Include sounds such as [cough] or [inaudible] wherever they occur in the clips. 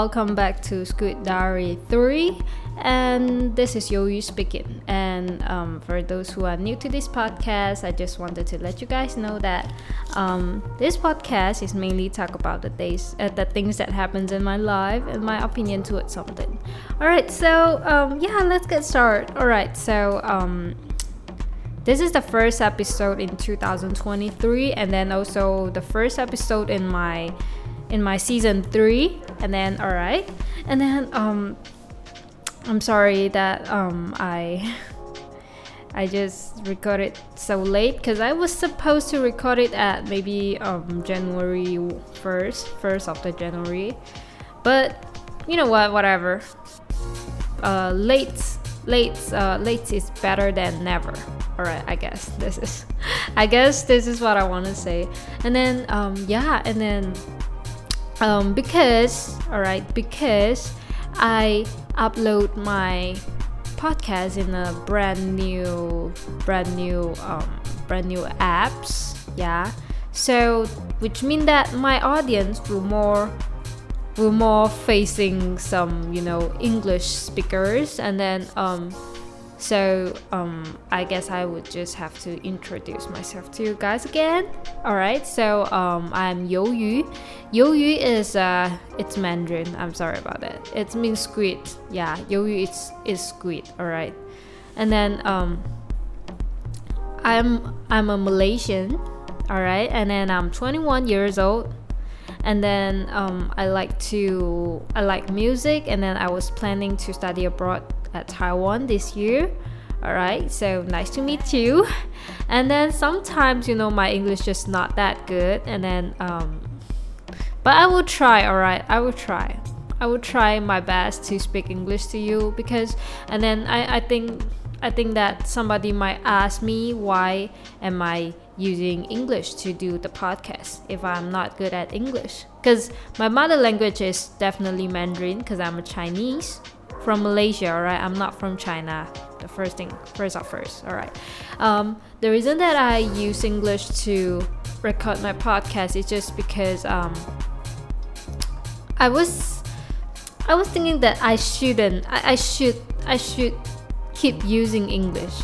Welcome back to Squid Diary 3 and this is Yoyu speaking. And um, for those who are new to this podcast, I just wanted to let you guys know that um, this podcast is mainly talk about the days, uh, the things that happens in my life and my opinion towards something. All right, so um, yeah, let's get started. All right, so um, this is the first episode in 2023, and then also the first episode in my in my season three. And then all right, and then um I'm sorry that um, I [laughs] I just recorded so late because I was supposed to record it at maybe um, January 1st, 1st of the January. But you know what, whatever. Uh, late, late, uh, late is better than never. All right, I guess this is, [laughs] I guess this is what I want to say. And then, um, yeah, and then, um, because, all right, because I upload my podcast in a brand new brand new um, brand new apps yeah. So which mean that my audience will more will more facing some you know english speakers and then um so um, I guess I would just have to introduce myself to you guys again. All right, so um, I'm You Yu. You Yu is uh, it's Mandarin. I'm sorry about that. It means squid. Yeah, You Yu is is squid. All right, and then um, I'm I'm a Malaysian. All right, and then I'm 21 years old and then um, I like to I like music and then I was planning to study abroad at Taiwan this year. Alright, so nice to meet you. [laughs] And then sometimes, you know, my English just not that good. And then, um, but I will try, alright, I will try. I will try my best to speak English to you because, and then I, I think, I think that somebody might ask me why am I using English to do the podcast if I'm not good at English. Because my mother language is definitely Mandarin because I'm a Chinese from Malaysia, alright? I'm not from China. The first thing, first of first, alright. Um, the reason that I use English to record my podcast is just because um, I was I was thinking that I shouldn't I, I should I should keep using English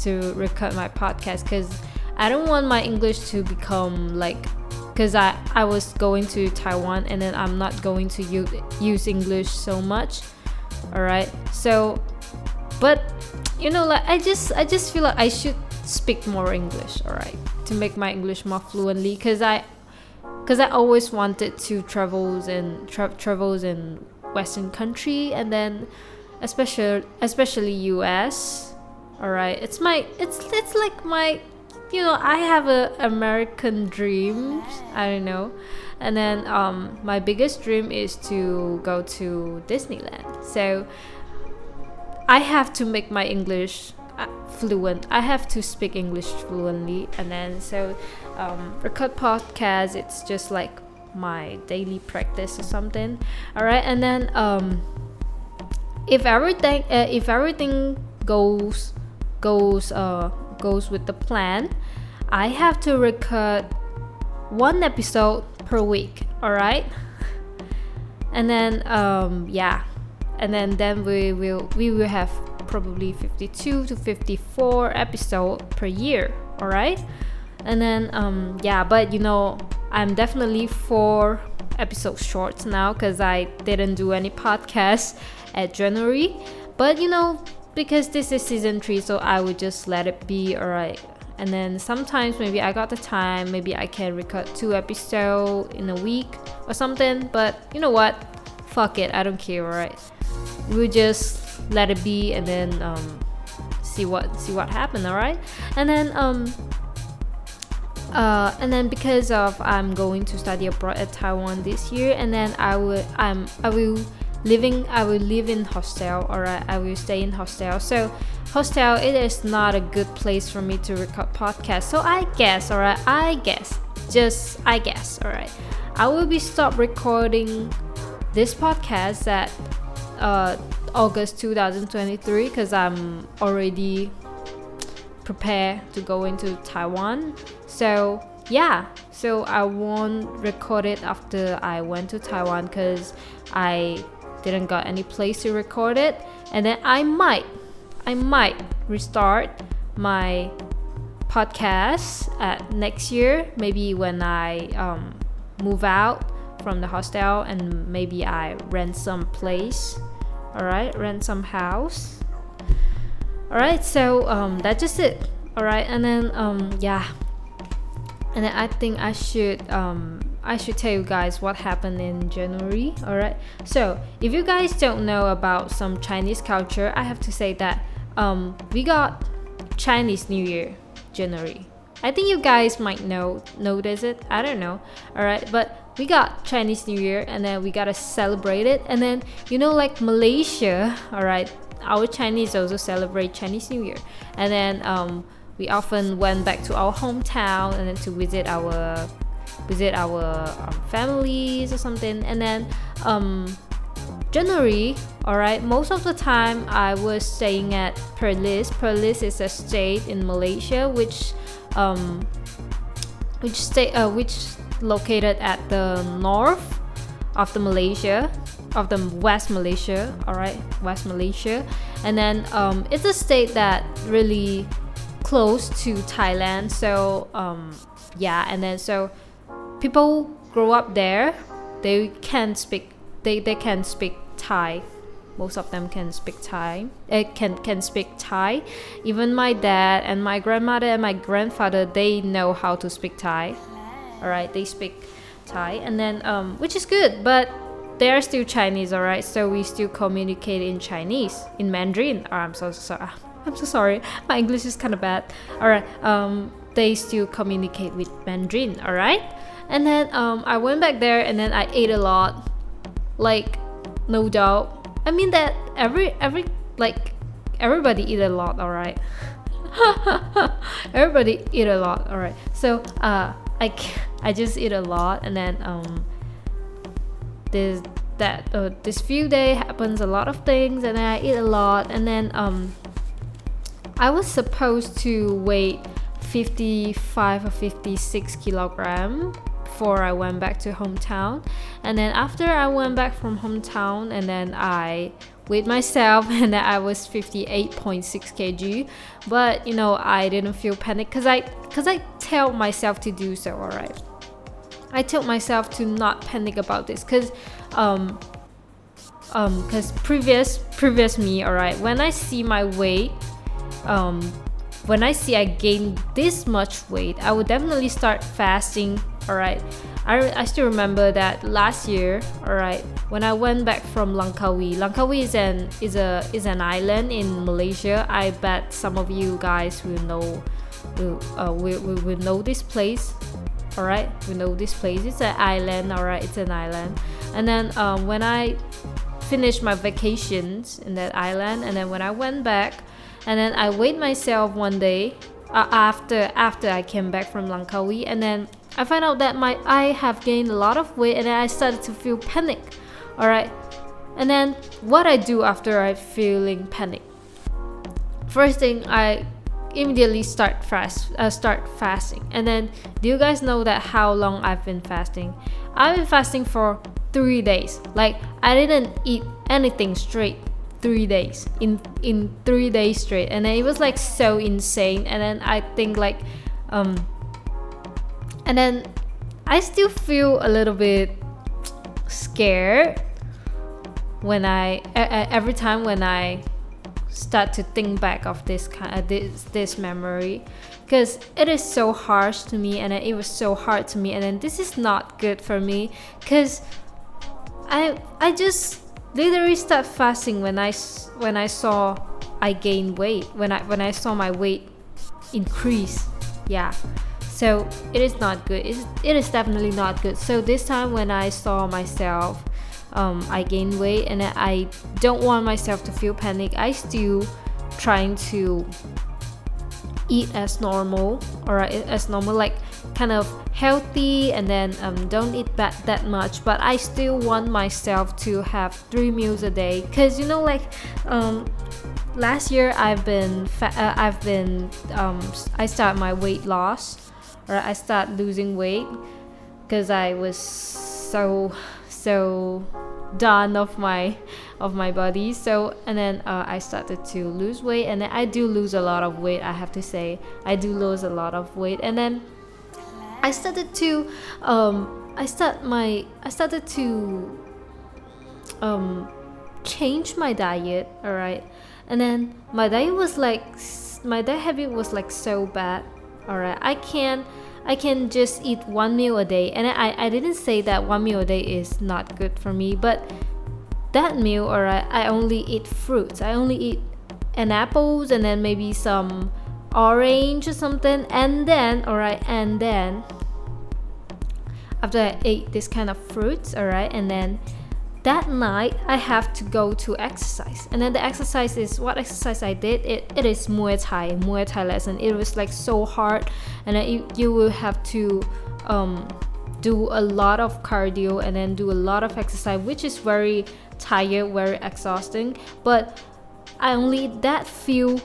to record my podcast because I don't want my English to become like because I, I was going to Taiwan and then I'm not going to use, use English so much all right so but you know like i just i just feel like i should speak more english all right to make my english more fluently because i because i always wanted to travels and tra- travels in western country and then especially especially us all right it's my it's it's like my you know i have a american dream i don't know and then um, my biggest dream is to go to Disneyland. So I have to make my English uh, fluent. I have to speak English fluently, and then so um, record podcast. It's just like my daily practice or something. All right, and then um, if everything uh, if everything goes goes uh, goes with the plan, I have to record one episode per week all right and then um, yeah. And then then we will we will have probably 52 to 54 episode per year all right and then um, yeah but you know i'm definitely four episode short now because i didn't do any podcast at january. But you know because this is season three so i would just let it be all right and then sometimes maybe I got the time, maybe I can record two episodes in a week or something. But you know what? Fuck it, I don't care, right? We'll just let it be and then um, see what see what happened, alright? And then um uh, and then because of I'm going to study abroad at Taiwan this year, and then I will I'm I will living I will live in hostel or I will stay in hostel. So hostel it is not a good place for me to record podcast. So I guess alright, I guess just I guess alright. I will be stop recording this podcast at uh, August 2023 because I'm already prepared to go into Taiwan. So yeah, so I won't record it after I went to Taiwan because I didn't got any place to record it and then I might I might restart my podcast at next year maybe when I um, move out from the hostel and maybe I rent some place all right rent some house all right so um, that's just it all right and then um, yeah and then I think I should um, I should tell you guys what happened in January. All right. So if you guys don't know about some Chinese culture, I have to say that um, we got Chinese New Year January. I think you guys might know notice it. I don't know. All right, but we got Chinese New Year and then we gotta celebrate it. And then you know, like Malaysia. All right, our Chinese also celebrate Chinese New Year. And then um, we often went back to our hometown and then to visit our visit our um, families or something and then um, January, all right, most of the time I was staying at Perlis. Perlis is a state in Malaysia which um, which state uh, which located at the north of the Malaysia of the West Malaysia, all right, West Malaysia, and then um, it's a state that really close to Thailand. So um, yeah, and then so people grow up there they can speak they, they can speak thai. Most of them can speak thai. Uh, can can speak thai. Even my dad and my grandmother and my grandfather they know how to speak thai. All right they speak thai. And then um, which is good but they are still chinese all right so we still communicate in chinese in mandarin. Oh, i'm so sorry i'm so sorry. My english is kind of bad. All right um, they still communicate with mandarin all right and then um, I went back there and then I ate a lot, like no doubt. I mean that every every like everybody eat a lot, all right. [laughs] everybody eat a lot, all right. So uh, I I just eat a lot and then um, this that uh, this few day happens a lot of things and then I eat a lot and then um, I was supposed to weigh 55 or 56 kilogram before I went back to hometown. And then after I went back from hometown, and then I weighed myself, [laughs] and then I was 58.6 kg. But you know, I didn't feel panic because I because I tell myself to do so. All right, I told myself to not panic about this because um um because previous previous me all right when i see my weight um when i see i gain this much weight i would definitely start fasting all right I, I still remember that last year all right when i went back from langkawi. Langkawi is an is a is an island in malaysia. I bet some of you guys will know will uh, will, will, will know this place. All right we know this place. It's an island all right it's an island. And then um, when i finished my vacations in that island and then when i went back and then i weighed myself one day uh, after after i came back from langkawi and then I find out that my I have gained a lot of weight and I started to feel panic. Alright. And then what I do after I feeling panic. First thing I immediately start fast uh, start fasting. And then do you guys know that how long I've been fasting? I've been fasting for 3 days. Like I didn't eat anything straight 3 days in in 3 days straight. And it was like so insane and then I think like um and then I still feel a little bit scared when I every time when I start to think back of this kind of uh, this this memory. Because it is so harsh to me and it was so hard to me and then this is not good for me. Because I I just literally start fasting when I when I saw I gain weight when I when I saw my weight increase. Yeah so it is not good. It's, it is definitely not good. So this time when i saw myself um, i gained weight and i don't want myself to feel panic. I still trying to eat as normal or as normal like kind of healthy and then um, don't eat that that much. But i still want myself to have three meals a day. Because you know like um, last year i've been fa- uh, i've been um, i started my weight loss or I start losing weight because I was so so done of my of my body. So and then uh, i started to lose weight and then i do lose a lot of weight i have to say. I do lose a lot of weight and then i started to um i start my i started to um change my diet all right and then my diet was like my diet habit was like so bad all right i can't I can just eat one meal a day. And I, I didn't say that one meal a day is not good for me, but that meal, or I, I only eat fruits. I only eat an apples and then maybe some orange or something. And then, alright, and then after I ate this kind of fruits, alright, and then that night I have to go to exercise. And then the exercise is what exercise I did. It, it is Muay Thai, Muay Thai lesson. It was like so hard, and then you, you will have to um, do a lot of cardio and then do a lot of exercise, which is very tired, very exhausting. But I only eat that few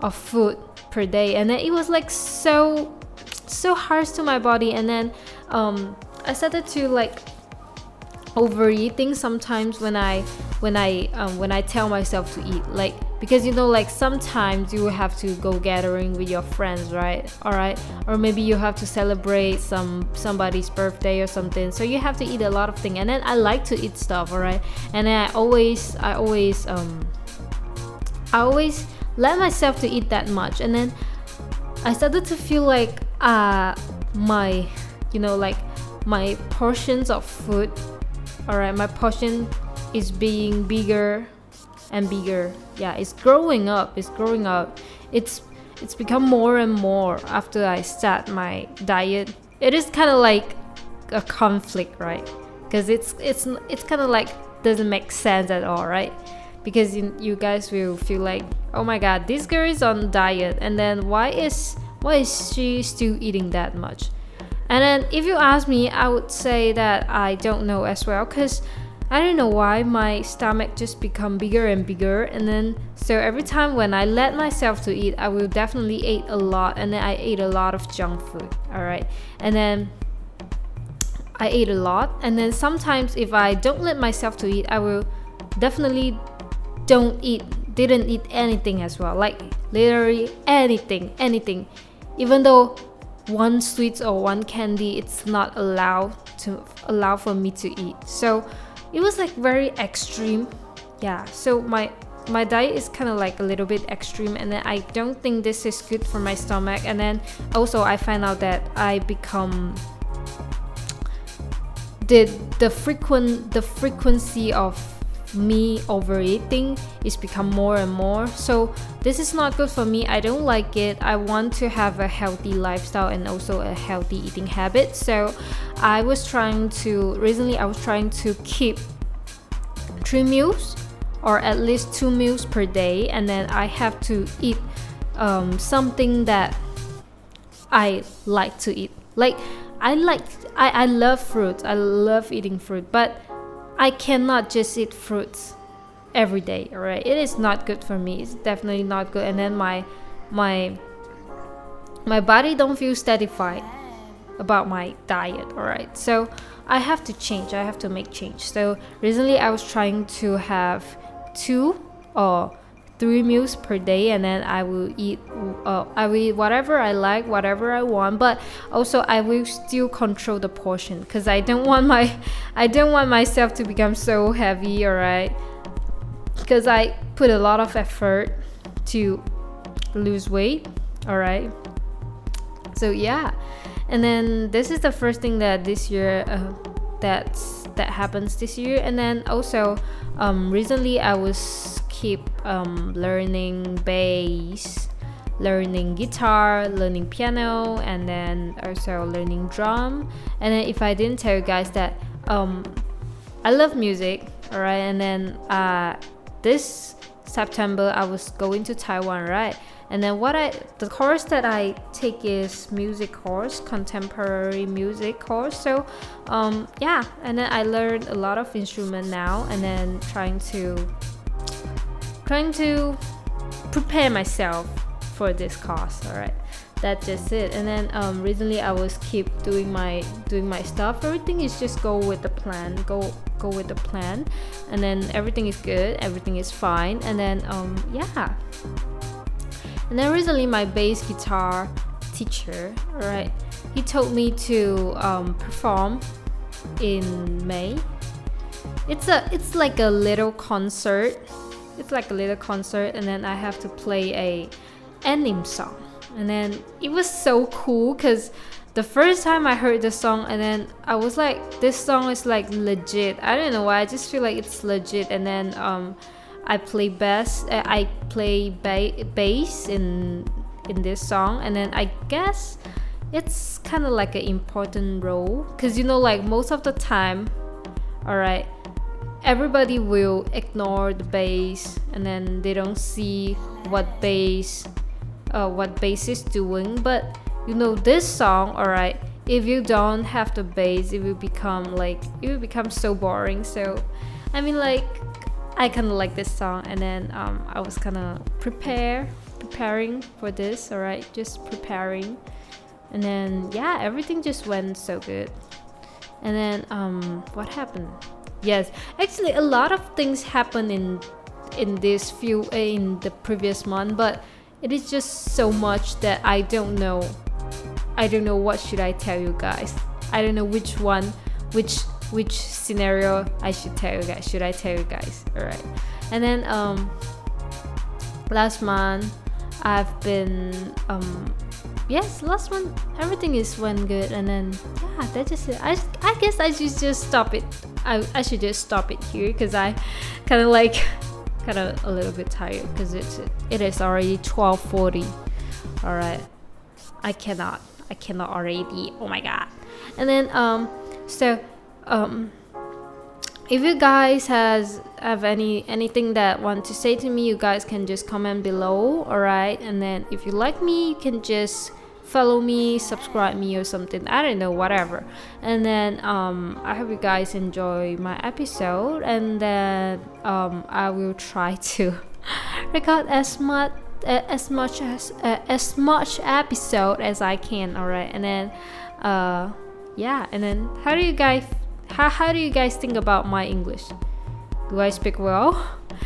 of food per day, and then it was like so so harsh to my body. And then um, I started to like overeating sometimes when I when I um, when I tell myself to eat. Like because you know like sometimes you have to go gathering with your friends right? All right or maybe you have to celebrate some somebody's birthday or something. So you have to eat a lot of things. And then I like to eat stuff all right and I always I always um I always let myself to eat that much. And then I started to feel like uh my you know like my portions of food all right my portion is being bigger and bigger. Yeah it's growing up it's growing up. It's it's become more and more after i start my diet. It is kind of like a conflict right? Because it's it's it's kind of like doesn't make sense at all right? Because you, you guys will feel like oh my god this girl is on diet and then why is why is she still eating that much and then if you ask me, I would say that I don't know as well because I don't know why my stomach just become bigger and bigger and then so every time when I let myself to eat, I will definitely eat a lot and then I ate a lot of junk food. All right. And then I ate a lot and then sometimes if I don't let myself to eat, I will definitely don't eat didn't eat anything as well. Like literally anything, anything. Even though one sweets or one candy it's not allowed to allow for me to eat. So it was like very extreme. Yeah so my my diet is kind of like a little bit extreme and then i don't think this is good for my stomach. And then also i find out that i become the the frequent the frequency of me overeating is become more and more. So this is not good for me. I don't like it. I want to have a healthy lifestyle and also a healthy eating habit. So i was trying to recently i was trying to keep three meals or at least two meals per day. And then i have to eat um, something that i like to eat. Like i like I, I love fruit. I love eating fruit. But I cannot just eat fruits every day, alright? It is not good for me. It's definitely not good. And then my my my body don't feel satisfied about my diet, alright? So I have to change. I have to make change. So recently I was trying to have two or three meals per day and then i will eat uh, i will eat whatever i like whatever i want but also i will still control the portion because i don't want my [laughs] i don't want myself to become so heavy all right because i put a lot of effort to lose weight all right so yeah. And then this is the first thing that this year uh, that's that happens this year. And then also um, recently i was keep um, learning bass learning guitar learning piano and then also learning drum. And then if i didn't tell you guys that um, i love music all right and then uh, this september i was going to taiwan right? And then what i the course that i take is music course contemporary music course. So um, yeah and then i learned a lot of instrument now and then trying to trying to prepare myself for this course all right that's just it. And then um, recently i was keep doing my doing my stuff. Everything is just go with the plan go go with the plan. And then everything is good everything is fine. And then um, yeah. And then recently my bass guitar teacher right he told me to um, perform in may. It's a it's like a little concert. It's like a little concert and then i have to play a anime song and then it was so cool because the first time I heard the song and then I was like this song is like legit. I don't know why I just feel like it's legit. And then um I play bass uh, I play ba- bass in in this song. And then I guess it's kind of like an important role because you know like most of the time all right everybody will ignore the bass and then they don't see what bass uh, what bass is doing but you know this song alright if you don't have the bass it will become like it will become so boring. So i mean like i kind of like this song and then um, i was kind of prepare preparing for this alright just preparing. And then yeah everything just went so good. And then um, what happened? Yes actually a lot of things happened in in this few in the previous month but it is just so much that I don't know. I don't know what should I tell you guys. I don't know which one, which which scenario I should tell you guys. Should I tell you guys? All right. And then um last month I've been um yes last month everything is went good and then yeah that's just it I, I guess I should just stop it I, I should just stop it here because I kind of like kind of a little bit tired because it's it is already 12:40. All right, I cannot I cannot already. Oh my god! And then um so um if you guys has have any anything that want to say to me you guys can just comment below all right and then if you like me you can just follow me, subscribe me or something. I don't know, whatever. And then um, I hope you guys enjoy my episode, and then um, I will try [laughs] to record as much as much as uh, as much episode as I can. All right, and then uh, yeah, and then how do you guys how how do you guys think about my English? Do I speak well?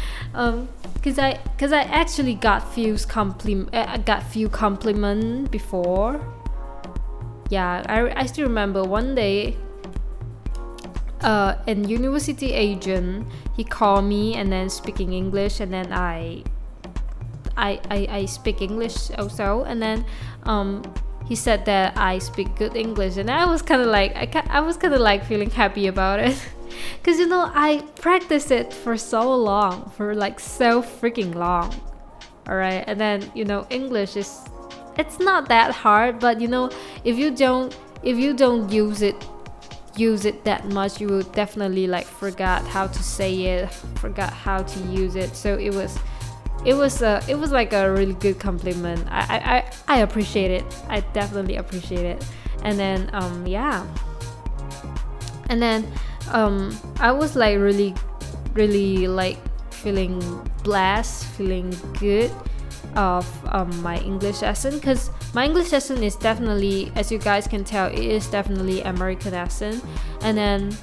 [laughs] um, cause I cause I actually got few compliment I got few compliment before. Yeah, I, I still remember one day. Uh, an university agent he called me and then speaking English and then I I, I, I speak English also and then um, he said that I speak good English and I was kind of like I, I was kind of like feeling happy about it [laughs] Because you know, I practiced it for so long, for like so freaking long. Alright, and then you know, English is it's not that hard, but you know, if you don't if you don't use it use it that much you will definitely like forgot how to say it forgot how to use it so it was it was a it was like a really good compliment. I i i appreciate it. I definitely appreciate it. And then um yeah. And then um, I was like really, really like feeling blessed, feeling good of um, my English lesson. Because my English lesson is definitely, as you guys can tell, it is definitely American lesson. And then,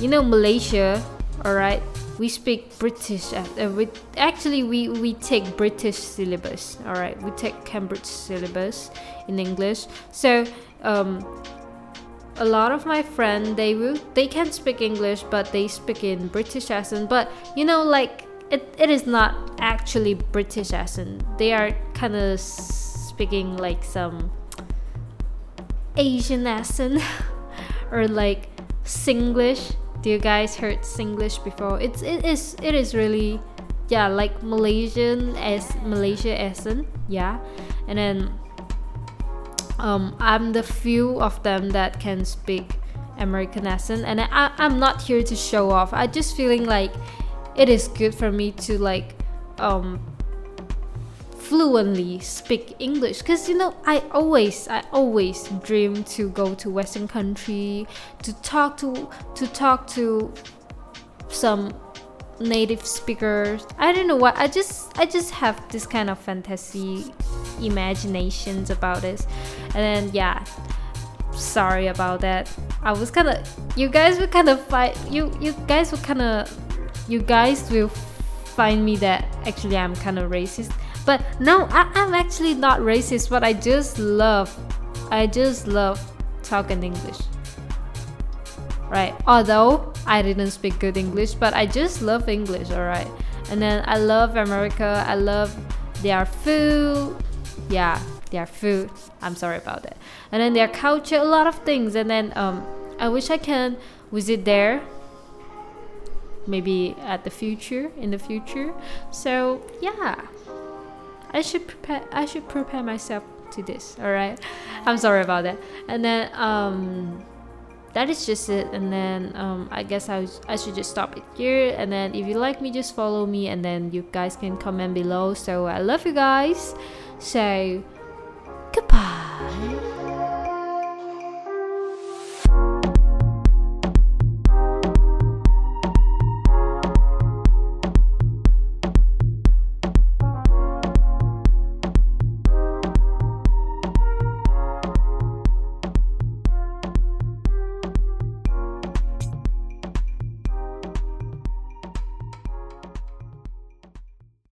you know, Malaysia, all right, we speak British. Uh, we, actually, we we take British syllabus. All right, we take Cambridge syllabus in English. So um, a lot of my friends they will they can speak english but they speak in british accent but you know like it, it is not actually british accent they are kind of speaking like some asian accent [laughs] or like singlish do you guys heard singlish before it's it is it is really yeah like malaysian as malaysia accent yeah and then um, I'm the few of them that can speak American accent, and I, I'm not here to show off. I just feeling like it is good for me to like um, fluently speak English. Because you know I always I always dream to go to Western country to talk to to talk to some native speakers. I don't know what I just I just have this kind of fantasy imaginations about this. And then yeah sorry about that. I was kind of you guys would kind of fight you you guys would kind of you guys will find me that actually i'm kind of racist but no I, i'm actually not racist but i just love i just love talking english. Right although i didn't speak good english but i just love english all right and then i love america i love their food. Yeah their food. I'm sorry about that. And then their culture a lot of things. And then um, i wish i can visit there. Maybe at the future in the future. So yeah i should prepare i should prepare myself to this all right i'm sorry about that. And then um that is just it. And then um, i guess I, I should just stop it here. And then if you like me just follow me. And then you guys can comment below. So i love you guys. So